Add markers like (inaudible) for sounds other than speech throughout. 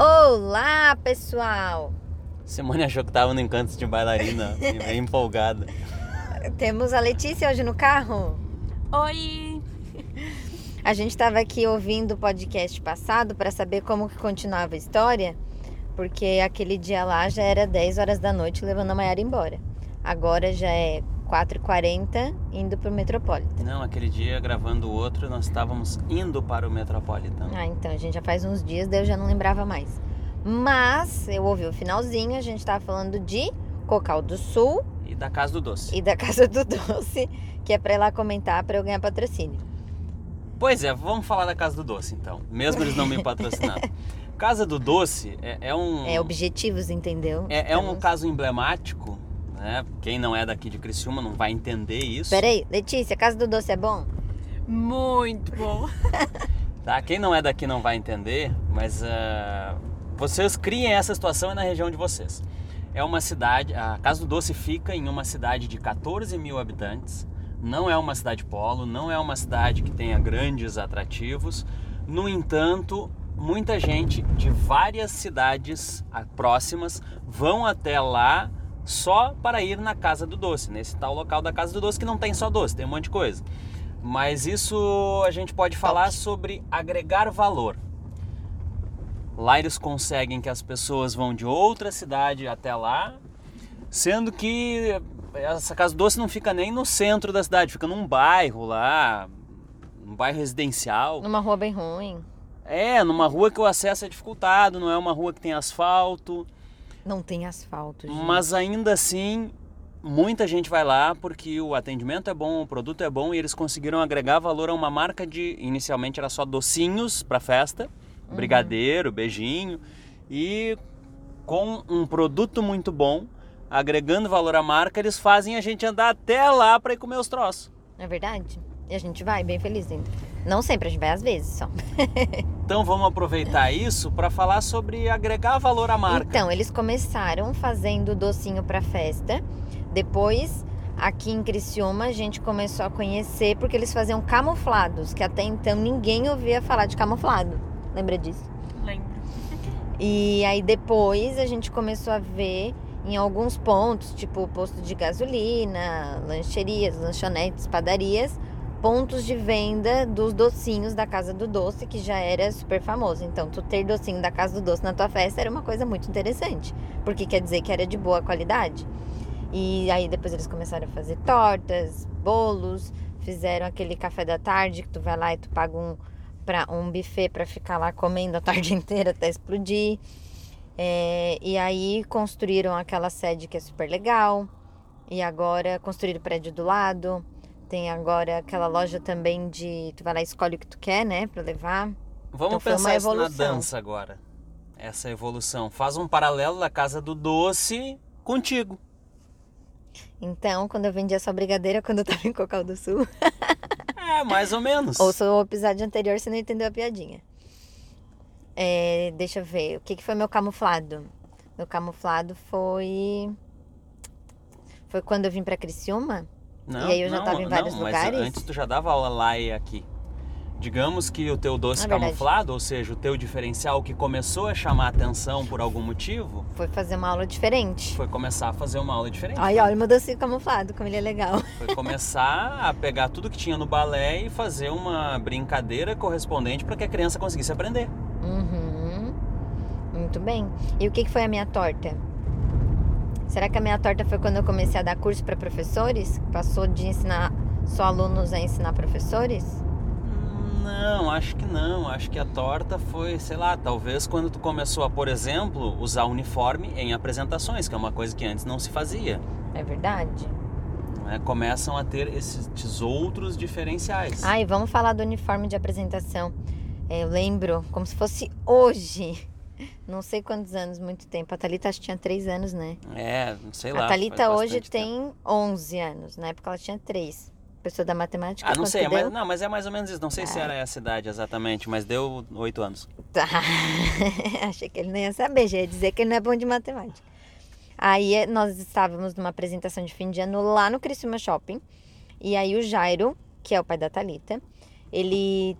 Olá, pessoal! Simone achou que tava no encanto de bailarina e veio (laughs) empolgada. Temos a Letícia hoje no carro. Oi! A gente estava aqui ouvindo o podcast passado para saber como que continuava a história, porque aquele dia lá já era 10 horas da noite levando a Mayara embora. Agora já é 4h40 indo pro Metropolitan. Não, aquele dia gravando o outro, nós estávamos indo para o Metropolitan. Ah, então, a gente já faz uns dias, daí eu já não lembrava mais. Mas eu ouvi o finalzinho, a gente tava falando de Cocal do Sul E da Casa do Doce. e da Casa do Doce, que é pra ir lá comentar pra eu ganhar patrocínio. Pois é, vamos falar da Casa do Doce então. Mesmo eles não me patrocinando. (laughs) Casa do Doce é, é um. É objetivos, entendeu? é, é um Estamos- caso emblemático, né? Quem não é daqui de Criciúma não vai entender isso. Peraí, Letícia, Casa do Doce é bom? Muito bom! (laughs) Tá? Quem não é daqui não vai entender, mas ah, vocês criem essa situação na região de vocês. É uma cidade, a Casa do Doce fica em uma cidade de 14 mil habitantes, não é uma cidade polo, não é uma cidade que tenha grandes atrativos. No entanto, muita gente de várias cidades ah, próximas vão até lá só para ir na Casa do Doce, nesse tal local da Casa do Doce que não tem só doce, tem um monte de coisa. Mas isso a gente pode falar sobre agregar valor. Lá eles conseguem que as pessoas vão de outra cidade até lá, sendo que essa casa doce não fica nem no centro da cidade, fica num bairro lá, um bairro residencial. Numa rua bem ruim. É, numa rua que o acesso é dificultado, não é uma rua que tem asfalto, Não tem asfalto, gente. mas ainda assim muita gente vai lá porque o atendimento é bom, o produto é bom e eles conseguiram agregar valor a uma marca de inicialmente era só docinhos para festa, brigadeiro, beijinho e com um produto muito bom, agregando valor à marca, eles fazem a gente andar até lá para ir comer os troços. É verdade? E a gente vai bem feliz ainda. Não sempre, a gente vai às vezes só. (laughs) Então vamos aproveitar isso para falar sobre agregar valor à marca. Então, eles começaram fazendo docinho pra festa. Depois, aqui em Criciúma, a gente começou a conhecer porque eles faziam camuflados, que até então ninguém ouvia falar de camuflado. Lembra disso? Lembro. (laughs) E aí depois a gente começou a ver em alguns pontos, tipo posto de gasolina, lancherias, lanchonetes, padarias, pontos de venda dos docinhos da Casa do Doce, que já era super famoso. Então, tu ter docinho da Casa do Doce na tua festa era uma coisa muito interessante, porque quer dizer que era de boa qualidade. E aí depois eles começaram a fazer tortas, bolos, fizeram aquele café da tarde que tu vai lá e tu paga um para um buffet para ficar lá comendo a tarde (laughs) inteira até explodir. É, e aí construíram aquela sede que é super legal. E agora construíram o prédio do lado. Tem agora aquela loja também de. Tu vai lá e escolhe o que tu quer, né? Pra levar. Vamos Então pensar isso na evolução. dança agora. Essa evolução. Faz um paralelo da Casa do Doce contigo. Então, quando eu vendia só brigadeira, (laughs) quando eu tava em Cocal do Sul. (laughs) É, mais ou menos. Ouça o episódio anterior se não entendeu a piadinha. É, deixa eu ver. O que, que foi meu camuflado? Meu camuflado foi. Foi quando eu vim pra Criciúma? Não, E aí eu já não, tava em vários não, mas lugares? antes tu já dava aula lá e aqui. Digamos que o teu doce verdade. camuflado, ou seja, o teu diferencial que começou a chamar atenção por algum motivo, Foi fazer uma aula diferente. foi começar a fazer uma aula diferente. Ai, olha, meu docinho camuflado, como ele é legal. Foi começar a pegar tudo que tinha no balé e fazer uma brincadeira correspondente para que a criança conseguisse aprender. Uhum. Muito bem. E o que foi a minha torta? Será que a minha torta foi quando eu comecei a dar curso para professores? Passou de ensinar só alunos a ensinar professores? Não, acho que não. Acho que a torta foi, sei lá, talvez quando tu começou a, por exemplo, usar uniforme em apresentações, que é uma coisa que antes não se fazia. É verdade. né? Começam a ter esses outros diferenciais. Ai, vamos falar do uniforme de apresentação. É, Eu lembro como se fosse hoje. Não sei quantos anos, muito tempo. A Thalita acho que tinha 3 anos, né? É, sei lá. a Thalita hoje bastante tempo. tem 11 anos. Na época ela tinha 3. Pessoa da matemática. Ah, não sei, mas, não, mas é mais ou menos isso. Não sei se Ah. era essa idade exatamente, mas deu oito anos. Tá. (laughs) Achei que ele não ia saber, já ia dizer que ele não é bom de matemática. Aí eh, nós estávamos numa apresentação de fim de ano lá no Criciúma Shopping. E aí o Jairo, que é o pai da Thalita, ele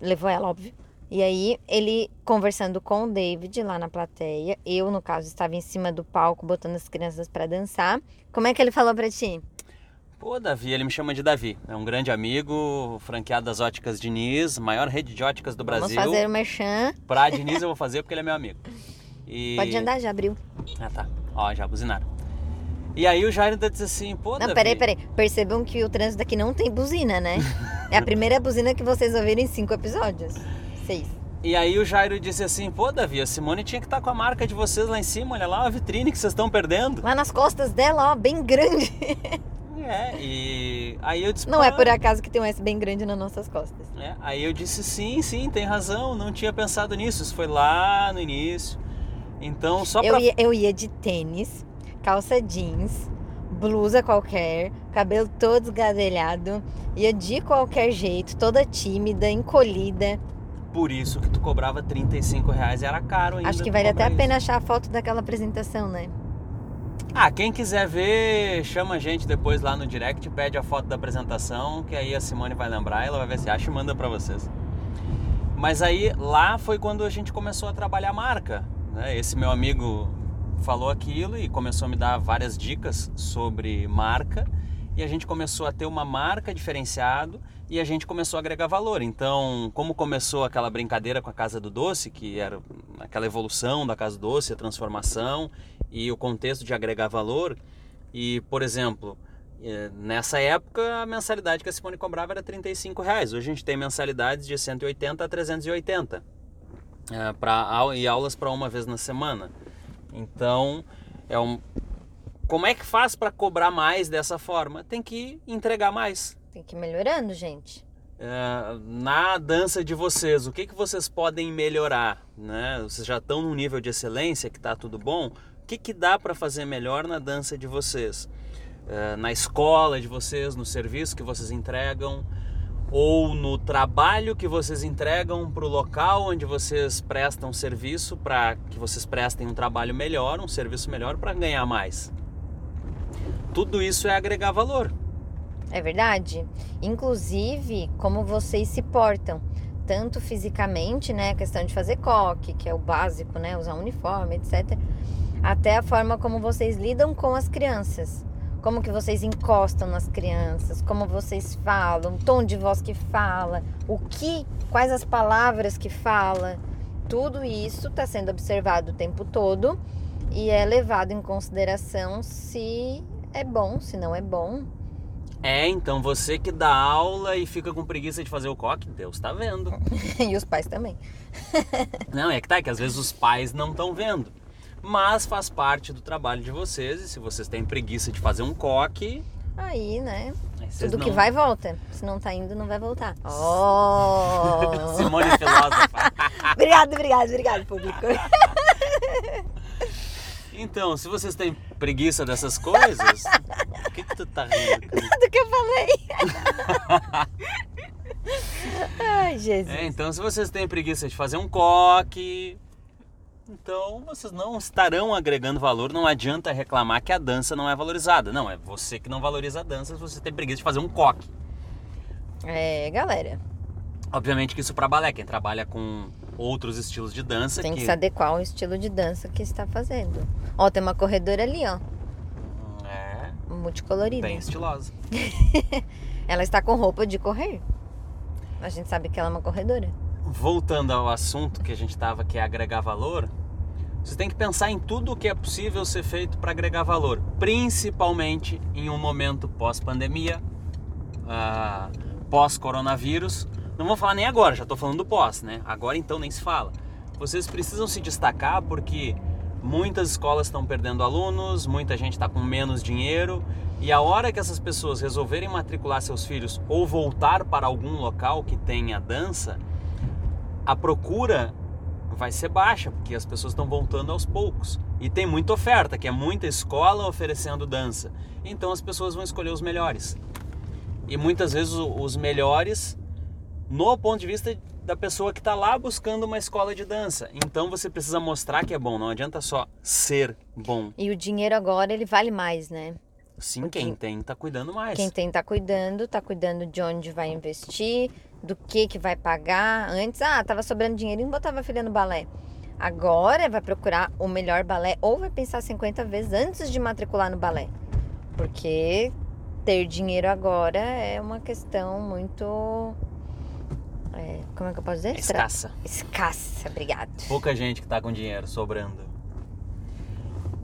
levou ela, óbvio. E aí, ele conversando com o David lá na plateia, eu, no caso, estava em cima do palco botando as crianças para dançar. Como é que ele falou para ti? Pô, Davi, ele me chama de Davi. É um grande amigo, franqueado das óticas Diniz, maior rede de óticas do Vamos Brasil. fazer o merchan. Pra Diniz eu vou fazer porque ele é meu amigo. E... Pode andar, já abriu. Ah, tá. Ó, já buzinaram. E aí o Jairo ainda disse assim, pô, Não, Davi... peraí, peraí. Percebam que o trânsito aqui não tem buzina, né? É a primeira buzina que vocês ouviram em cinco episódios. Seis. E aí o Jairo disse assim, pô, Davi, a Simone tinha que estar com a marca de vocês lá em cima, olha lá a vitrine que vocês estão perdendo. Lá nas costas dela, ó, bem grande. (laughs) É, e aí eu disse, Não é por acaso que tem um S bem grande nas nossas costas. É, aí eu disse sim, sim, tem razão, não tinha pensado nisso, isso foi lá no início. Então, só Eu pra... ia, eu ia de tênis, calça jeans, blusa qualquer, cabelo todo esgadelhado, ia de qualquer jeito, toda tímida, encolhida. Por isso que tu cobrava 35 reais, era caro ainda. Acho que vale até a pena achar a foto daquela apresentação, né? Ah, quem quiser ver, chama a gente depois lá no direct, pede a foto da apresentação, que aí a Simone vai lembrar, ela vai ver se acha e manda pra vocês. Mas aí, lá foi quando a gente começou a trabalhar a marca. Né? Esse meu amigo falou aquilo e começou a me dar várias dicas sobre marca. E a gente começou a ter uma marca diferenciado e a gente começou a agregar valor. Então, como começou aquela brincadeira com a Casa do Doce, que era aquela evolução da Casa do Doce, a transformação e o contexto de agregar valor. E, por exemplo, eh, nessa época a mensalidade que a Simone cobrava era 35 reais. Hoje a gente tem mensalidades de 180 a 380 eh, pra, e aulas para uma vez na semana. Então, é um, como é que faz para cobrar mais dessa forma? Tem que entregar mais. Tem que ir melhorando, gente. É, na dança de vocês, o que, que vocês podem melhorar? Né? Vocês já estão num nível de excelência que está tudo bom? O que, que dá para fazer melhor na dança de vocês? É, na escola de vocês, no serviço que vocês entregam? Ou no trabalho que vocês entregam para o local onde vocês prestam serviço para que vocês prestem um trabalho melhor, um serviço melhor para ganhar mais? Tudo isso é agregar valor. É verdade? Inclusive, como vocês se portam. Tanto fisicamente, né? A questão de fazer coque, que é o básico, né? Usar uniforme, etc. Até a forma como vocês lidam com as crianças. Como que vocês encostam nas crianças, como vocês falam, o tom de voz que fala, o que, quais as palavras que fala. Tudo isso está sendo observado o tempo todo e é levado em consideração se é bom, se não é bom. É, então você que dá aula e fica com preguiça de fazer o coque, Deus tá vendo. (laughs) e os pais também. (laughs) Não, é que tá, é que às vezes os pais não estão vendo. Mas faz parte do trabalho de vocês e se vocês têm preguiça de fazer um coque, Aí, né? aí Tudo não... que vai, volta. Se não tá indo, não vai voltar. Oh! (laughs) Simone filósofa. obrigado, obrigado, obrigado, público. Então, se vocês têm preguiça dessas coisas, o que que tu tá rindo? (laughs) cara? Do que eu falei. Ai, Jesus. É, então se vocês têm preguiça de fazer um coque, então vocês não estarão agregando valor. Não adianta reclamar que a dança não é valorizada. Não, é você que não valoriza a dança se você tem preguiça de fazer um coque. É, galera, Obviamente que isso para balé, quem trabalha com outros estilos de dança tem que que se adequar ao estilo de dança que está fazendo. Ó, tem uma corredora ali, ó, multicolorida. bem estilosa. (laughs) Ela está com roupa de correr. A gente sabe que ela é uma corredora. Voltando ao assunto que a gente estava, que é agregar valor, você tem que pensar em tudo o que é possível ser feito para agregar valor, principalmente em um momento pós-pandemia, ah, pós-coronavírus. Não vou falar nem agora, já estou falando do pós, né? Agora então nem se fala. Vocês precisam se destacar porque muitas escolas estão perdendo alunos, muita gente está com menos dinheiro e a hora que essas pessoas resolverem matricular seus filhos ou voltar para algum local que tenha dança, a procura vai ser baixa, porque as pessoas estão voltando aos poucos. E tem muita oferta, que é muita escola oferecendo dança. Então as pessoas vão escolher os melhores. E muitas vezes os melhores no ponto de vista da pessoa que está lá buscando uma escola de dança. Então você precisa mostrar que é bom, não adianta só ser bom. E o dinheiro agora, ele vale mais, né? Sim, Porque quem tem tá cuidando mais. Quem tem tá cuidando, tá cuidando de onde vai investir, do que que vai pagar. Antes, ah, tava sobrando dinheiro e botava a filha no balé. Agora vai procurar o melhor balé ou vai pensar 50 vezes antes de matricular no balé. Porque ter dinheiro agora é uma questão muito. É, como é que eu posso dizer? Escassa. Escassa, obrigado. Pouca gente que tá com dinheiro sobrando.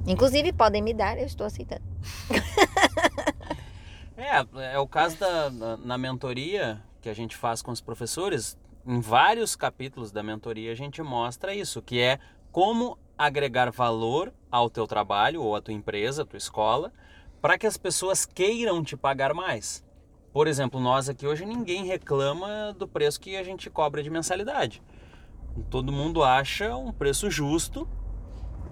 Inclusive, podem me dar, eu estou aceitando. (laughs) É, é o caso da na, na mentoria que a gente faz com os professores. Em vários capítulos da mentoria a gente mostra isso, que é como agregar valor ao teu trabalho ou à tua empresa, à tua escola, para que as pessoas queiram te pagar mais. Por exemplo, nós aqui hoje ninguém reclama do preço que a gente cobra de mensalidade. Todo mundo acha um preço justo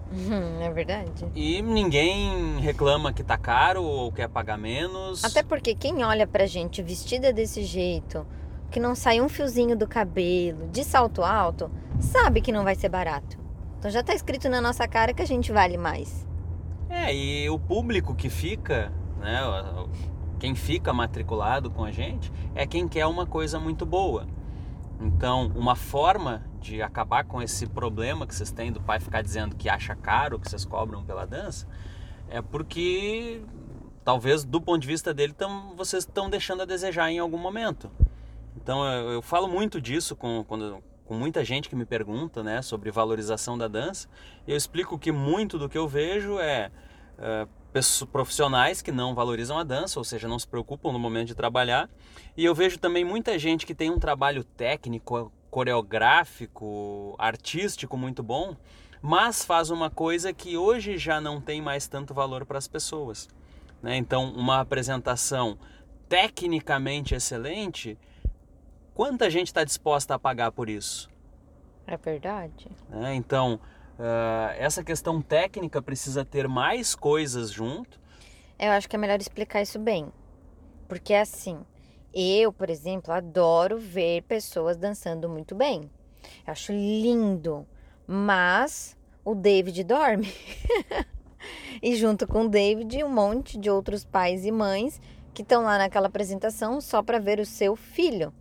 Uhum, é verdade. e ninguém reclama que tá caro ou quer pagar menos. Até porque quem olha pra gente vestida desse jeito, que não sai um fiozinho do cabelo, de salto alto, sabe que não vai ser barato. Então já tá escrito na nossa cara que a gente vale mais. É, e o público que fica, né, quem fica matriculado com a gente, é quem quer uma coisa muito boa. Então, uma forma de acabar com esse problema que vocês têm do pai ficar dizendo que acha caro que vocês cobram pela dança, é porque talvez do ponto de vista dele tão, vocês estão deixando a desejar em algum momento. Então eu, eu falo muito disso com, quando, com muita gente que me pergunta né, sobre valorização da dança. Eu explico que muito do que eu vejo é, é profissionais que não valorizam a dança, ou seja, não se preocupam no momento de trabalhar. E eu vejo também muita gente que tem um trabalho técnico, coreográfico, artístico muito bom, mas faz uma coisa que hoje já não tem mais tanto valor para as pessoas. né? Então, uma apresentação tecnicamente excelente, quanta gente está disposta a pagar por isso? É verdade. né? Então, ah, essa questão técnica precisa ter mais coisas junto. Eu acho que é melhor explicar isso bem. Porque assim, eu, por exemplo, adoro ver pessoas dançando muito bem. Eu acho lindo. Mas o David dorme. (laughs) e junto com o David, um monte de outros pais e mães que estão lá naquela apresentação só para ver o seu filho.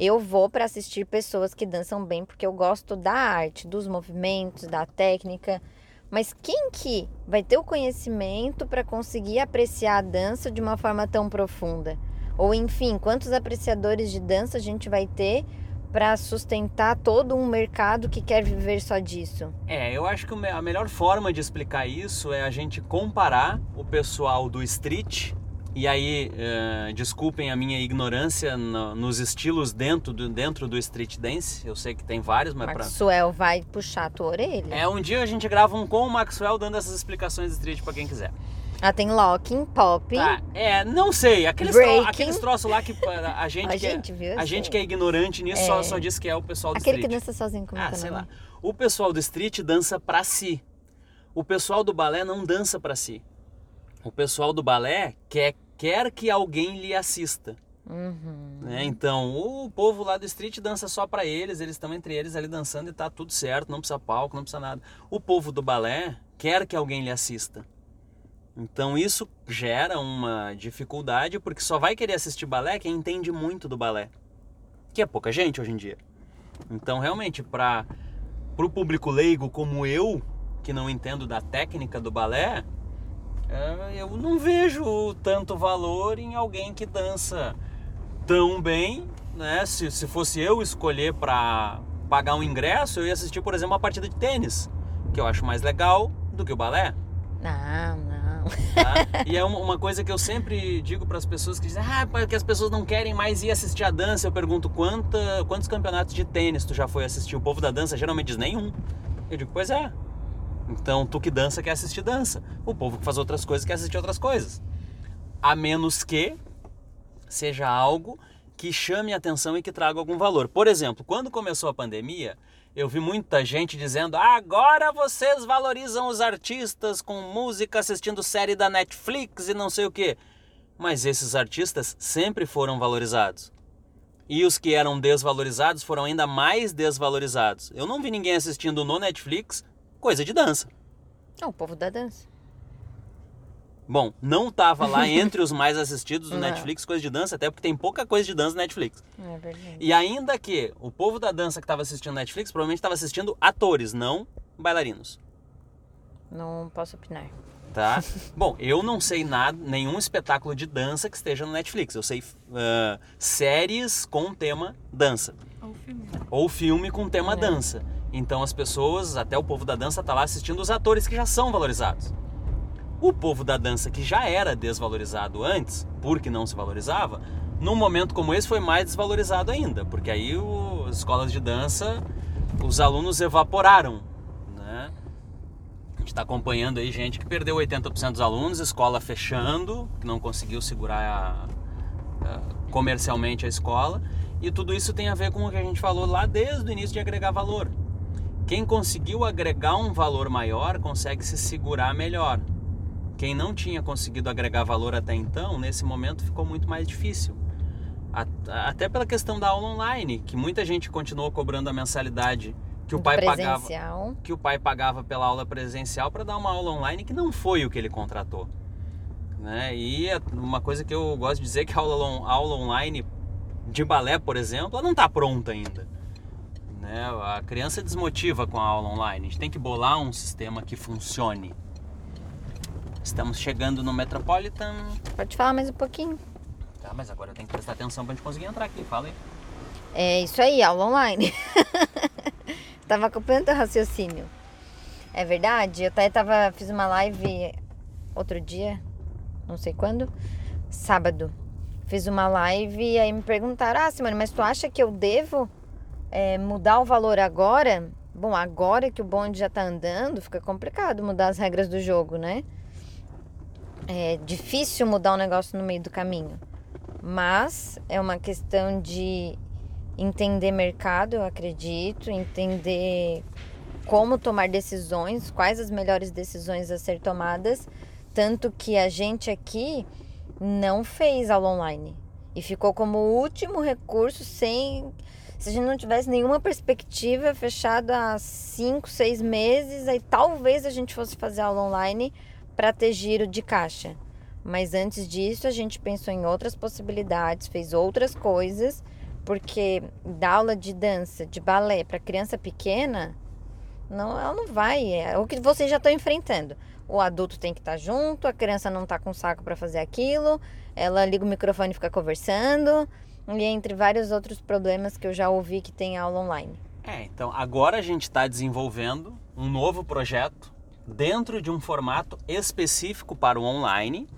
Eu vou para assistir pessoas que dançam bem porque eu gosto da arte, dos movimentos, da técnica. Mas quem que vai ter o conhecimento para conseguir apreciar a dança de uma forma tão profunda? Ou enfim, quantos apreciadores de dança a gente vai ter para sustentar todo um mercado que quer viver só disso? É, eu acho que a melhor forma de explicar isso é a gente comparar o pessoal do street. E aí, eh, desculpem a minha ignorância no- nos estilos dentro do, dentro do street dance. Eu sei que tem vários, mas pra, Maxwell vai puxar a tua orelha. É, um dia a gente grava um com o Maxwell dando essas explicações de street pra quem quiser. Ah, tem locking, pop. Tá, é, não sei, aqueles, Breaking. tro aqueles troços lá que a a gente, (laughs) a que, é- gente, viu? a gente que é ignorante nisso só, É. só diz que é o pessoal do Aquele que street. dança sozinho como é Ah, que é o sei lá. O pessoal do street dança pra si. O pessoal do balé não dança pra si. O pessoal do balé quer, quer que alguém lhe assista. Uhum. né? Então, o povo lá do street dança só pra eles, eles estão entre eles ali dançando e tá tudo certo, não precisa palco, não precisa nada. O povo do balé quer que alguém lhe assista. Então, isso gera uma dificuldade, porque só vai querer assistir balé quem entende muito do balé, que é pouca gente hoje em dia. Então, realmente, para o público leigo como eu, que não entendo da técnica do balé, eu não vejo tanto valor em alguém que dança tão bem, né? Se, se fosse eu escolher para pagar um ingresso, eu ia assistir, por exemplo, uma partida de tênis, que eu acho mais legal do que o balé. Não, não. tá? (laughs) e é uma, coisa que eu sempre digo para as pessoas que dizem, ah, porque as pessoas não querem mais ir assistir a dança. Eu pergunto quanta, quantos campeonatos de tênis tu já foi assistir? O povo da dança geralmente diz nenhum. Eu digo, pois é. Então tu que dança quer assistir dança. O povo que faz outras coisas quer assistir outras coisas. A menos que seja algo que chame atenção e que traga algum valor. Por exemplo, quando começou a pandemia, eu vi muita gente dizendo: agora vocês valorizam os artistas com música, assistindo série da Netflix e não sei o que. Mas esses artistas sempre foram valorizados. E os que eram desvalorizados foram ainda mais desvalorizados. Eu não vi ninguém assistindo no Netflix coisa de dança. É o povo da dança. Bom, não tava lá (laughs) entre os mais assistidos do Não. Netflix coisa de dança, até porque tem pouca coisa de dança no Netflix. É verdade. E ainda que o povo da dança que estava assistindo Netflix provavelmente estava assistindo atores, não bailarinos. Não posso opinar. Tá? (laughs) Bom, eu não sei nada, nenhum espetáculo de dança que esteja no Netflix. Eu sei ah, séries com tema dança. Ou filme. Ou filme com tema É. dança. Então as pessoas, até o povo da dança, tá lá assistindo os atores que já são valorizados. O povo da dança que já era desvalorizado antes, porque não se valorizava, num momento como esse foi mais desvalorizado ainda, porque aí o- as escolas de dança, os alunos evaporaram, né? A gente está acompanhando aí gente que perdeu 80% dos alunos, escola fechando, que não conseguiu segurar a- a- comercialmente a escola, e tudo isso tem a ver com o que a gente falou lá desde o início de agregar valor. Quem conseguiu agregar um valor maior consegue se segurar melhor. Quem não tinha conseguido agregar valor até então, nesse momento ficou muito mais difícil. Até pela questão da aula online, que muita gente continuou cobrando a mensalidade que o pai pagava que o pai pagava pela aula presencial para dar uma aula online que não foi o que ele contratou. Né? E é uma coisa que eu gosto de dizer que a aula, aula online de balé, por exemplo, ela não está pronta ainda. Né? A criança desmotiva com a aula online. A gente tem que bolar um sistema que funcione. Estamos chegando no Metropolitan. Pode falar mais um pouquinho. Tá, mas agora eu tenho que prestar atenção pra gente conseguir entrar aqui. Fala aí. É isso aí, aula online. (laughs) tava acompanhando teu raciocínio. É verdade, eu até tava, fiz uma live outro dia, não sei quando, sábado. Fiz uma live e aí me perguntaram, ah, Simone, mas tu acha que eu devo é, mudar o valor agora? Bom, agora que o bonde já tá andando, fica complicado mudar as regras do jogo, né? É difícil mudar um negócio no meio do caminho. Mas é uma questão de entender mercado, eu acredito, entender como tomar decisões, quais as melhores decisões a ser tomadas, tanto que a gente aqui não fez aula online e ficou como último recurso sem se a gente não tivesse nenhuma perspectiva fechada há cinco, seis meses, aí talvez a gente fosse fazer aula online para ter giro de caixa. Mas antes disso, a gente pensou em outras possibilidades, fez outras coisas, porque dar aula de dança, de balé para criança pequena, não, ela não vai. É o que vocês já estão enfrentando. O adulto tem que estar junto, a criança não está com saco para fazer aquilo, ela liga o microfone e fica conversando, e entre vários outros problemas que eu já ouvi que tem aula online. É, então agora a gente está desenvolvendo um novo projeto dentro de um formato específico para o online,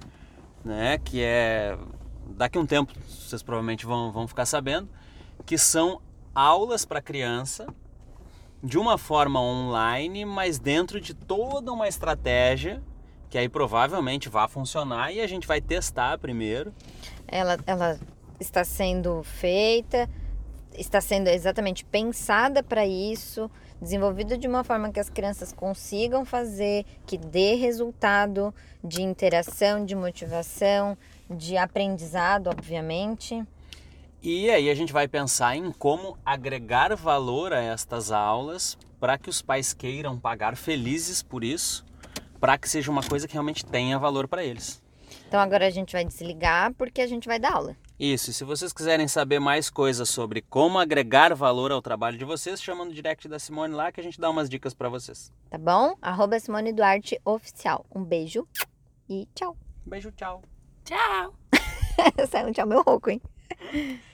né? Que é daqui a um tempo vocês provavelmente vão, vão ficar sabendo que são aulas para criança de uma forma online, mas dentro de toda uma estratégia que aí provavelmente vai funcionar e a gente vai testar primeiro. Ela, ela está sendo feita, está sendo exatamente pensada para isso, desenvolvida de uma forma que as crianças consigam fazer, que dê resultado de interação, de motivação, de aprendizado, obviamente. E aí a gente vai pensar em como agregar valor a estas aulas para que os pais queiram pagar felizes por isso, para que seja uma coisa que realmente tenha valor para eles. Então agora a gente vai desligar porque a gente vai dar aula. Isso, e se vocês quiserem saber mais coisas sobre como agregar valor ao trabalho de vocês, chama no direct da Simone lá que a gente dá umas dicas para vocês. Tá bom? Arroba Simone Duarte Oficial. Um beijo e tchau. Beijo, tchau. Tchau! (laughs) Saiu um tchau meu rouco, hein? (laughs)